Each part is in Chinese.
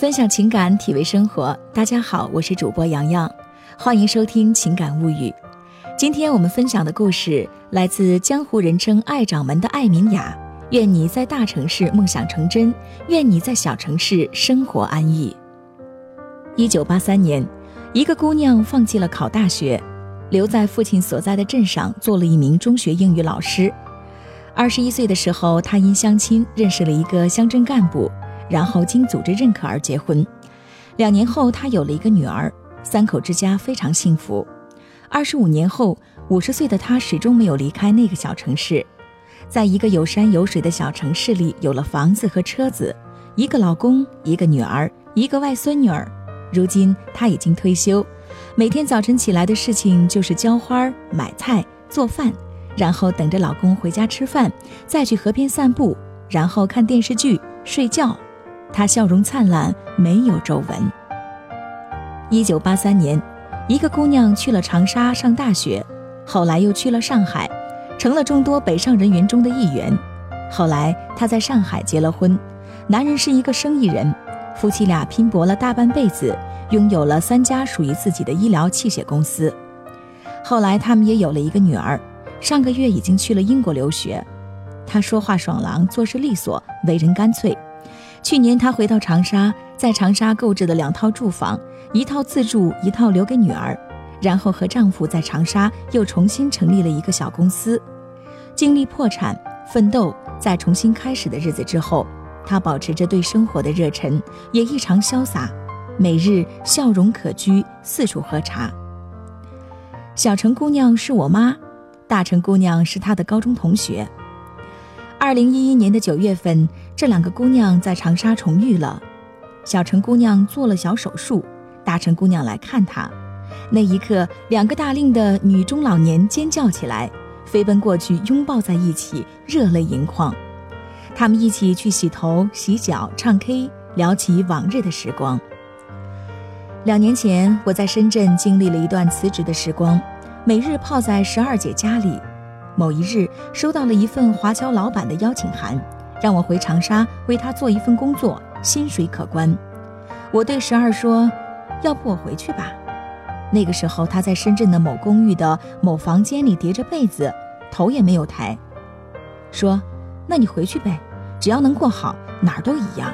分享情感，体味生活。大家好，我是主播洋洋，欢迎收听《情感物语》。今天我们分享的故事来自江湖人称“爱掌门”的艾明雅。愿你在大城市梦想成真，愿你在小城市生活安逸。一九八三年，一个姑娘放弃了考大学，留在父亲所在的镇上做了一名中学英语老师。二十一岁的时候，她因相亲认识了一个乡镇干部。然后经组织认可而结婚，两年后他有了一个女儿，三口之家非常幸福。二十五年后，五十岁的他始终没有离开那个小城市，在一个有山有水的小城市里，有了房子和车子，一个老公，一个女儿，一个外孙女儿。如今他已经退休，每天早晨起来的事情就是浇花、买菜、做饭，然后等着老公回家吃饭，再去河边散步，然后看电视剧、睡觉。他笑容灿烂，没有皱纹。一九八三年，一个姑娘去了长沙上大学，后来又去了上海，成了众多北上人员中的一员。后来她在上海结了婚，男人是一个生意人，夫妻俩拼搏了大半辈子，拥有了三家属于自己的医疗器械公司。后来他们也有了一个女儿，上个月已经去了英国留学。她说话爽朗，做事利索，为人干脆。去年，她回到长沙，在长沙购置了两套住房，一套自住，一套留给女儿。然后和丈夫在长沙又重新成立了一个小公司。经历破产、奋斗，在重新开始的日子之后，她保持着对生活的热忱，也异常潇洒，每日笑容可掬，四处喝茶。小城姑娘是我妈，大城姑娘是她的高中同学。二零一一年的九月份。这两个姑娘在长沙重遇了，小陈姑娘做了小手术，大陈姑娘来看她。那一刻，两个大龄的女中老年尖叫起来，飞奔过去拥抱在一起，热泪盈眶。他们一起去洗头、洗脚、唱 K，聊起往日的时光。两年前，我在深圳经历了一段辞职的时光，每日泡在十二姐家里。某一日，收到了一份华侨老板的邀请函。让我回长沙为他做一份工作，薪水可观。我对十二说：“要不我回去吧。”那个时候他在深圳的某公寓的某房间里叠着被子，头也没有抬，说：“那你回去呗，只要能过好，哪儿都一样。”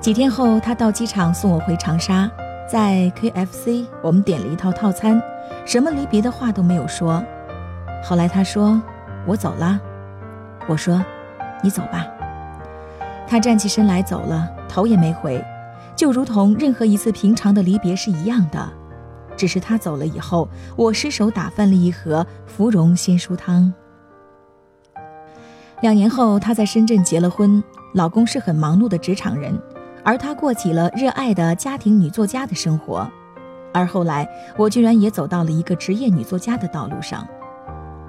几天后，他到机场送我回长沙，在 KFC 我们点了一套套餐，什么离别的话都没有说。后来他说：“我走了。”我说。你走吧。他站起身来走了，头也没回，就如同任何一次平常的离别是一样的。只是他走了以后，我失手打翻了一盒芙蓉鲜蔬汤。两年后，她在深圳结了婚，老公是很忙碌的职场人，而她过起了热爱的家庭女作家的生活。而后来，我居然也走到了一个职业女作家的道路上。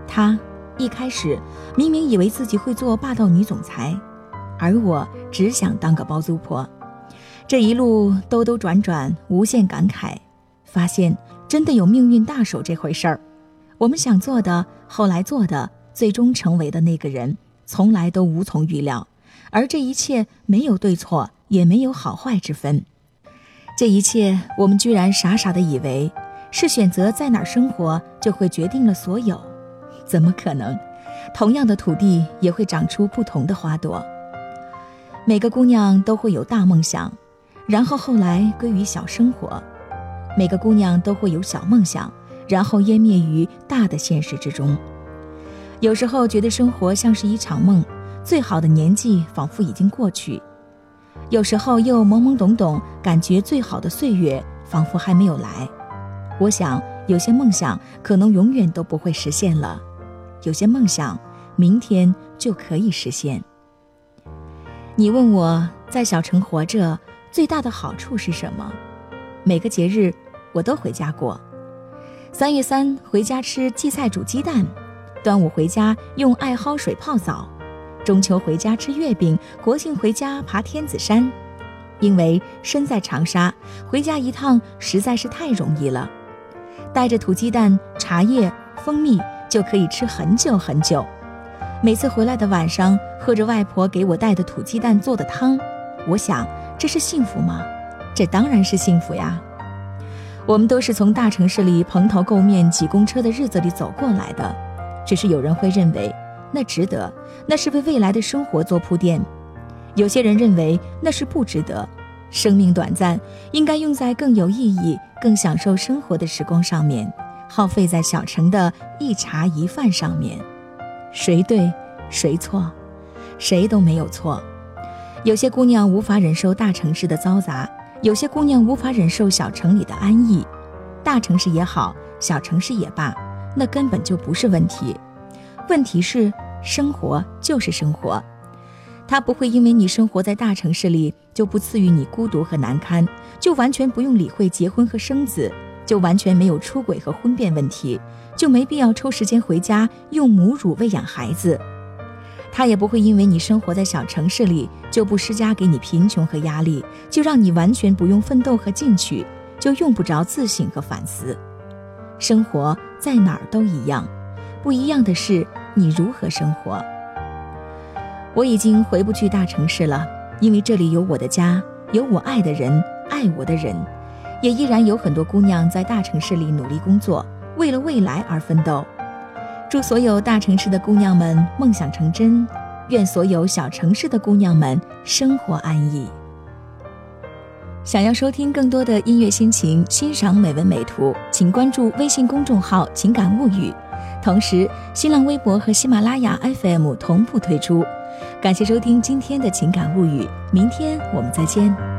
她。一开始，明明以为自己会做霸道女总裁，而我只想当个包租婆。这一路兜兜转转，无限感慨，发现真的有命运大手这回事儿。我们想做的，后来做的，最终成为的那个人，从来都无从预料。而这一切没有对错，也没有好坏之分。这一切，我们居然傻傻的以为，是选择在哪儿生活，就会决定了所有。怎么可能？同样的土地也会长出不同的花朵。每个姑娘都会有大梦想，然后后来归于小生活；每个姑娘都会有小梦想，然后湮灭于大的现实之中。有时候觉得生活像是一场梦，最好的年纪仿佛已经过去；有时候又懵懵懂懂，感觉最好的岁月仿佛还没有来。我想，有些梦想可能永远都不会实现了。有些梦想，明天就可以实现。你问我在小城活着最大的好处是什么？每个节日我都回家过。三月三回家吃荠菜煮鸡蛋，端午回家用艾蒿水泡澡，中秋回家吃月饼，国庆回家爬天子山。因为身在长沙，回家一趟实在是太容易了，带着土鸡蛋、茶叶、蜂蜜。就可以吃很久很久。每次回来的晚上，喝着外婆给我带的土鸡蛋做的汤，我想这是幸福吗？这当然是幸福呀。我们都是从大城市里蓬头垢面挤公车的日子里走过来的，只是有人会认为那值得，那是为未来的生活做铺垫；有些人认为那是不值得。生命短暂，应该用在更有意义、更享受生活的时光上面，耗费在小城的一茶一饭上面。谁对，谁错？谁都没有错。有些姑娘无法忍受大城市的嘈杂。有些姑娘无法忍受小城里的安逸，大城市也好，小城市也罢，那根本就不是问题。问题是，生活就是生活，它不会因为你生活在大城市里就不赐予你孤独和难堪，就完全不用理会结婚和生子，就完全没有出轨和婚变问题，就没必要抽时间回家用母乳喂养孩子。他也不会因为你生活在小城市里，就不施加给你贫穷和压力，就让你完全不用奋斗和进取，就用不着自省和反思。生活在哪儿都一样，不一样的是你如何生活。我已经回不去大城市了，因为这里有我的家，有我爱的人，爱我的人，也依然有很多姑娘在大城市里努力工作，为了未来而奋斗。祝所有大城市的姑娘们梦想成真，愿所有小城市的姑娘们生活安逸。想要收听更多的音乐心情，欣赏美文美图，请关注微信公众号“情感物语”，同时新浪微博和喜马拉雅 FM 同步推出。感谢收听今天的情感物语，明天我们再见。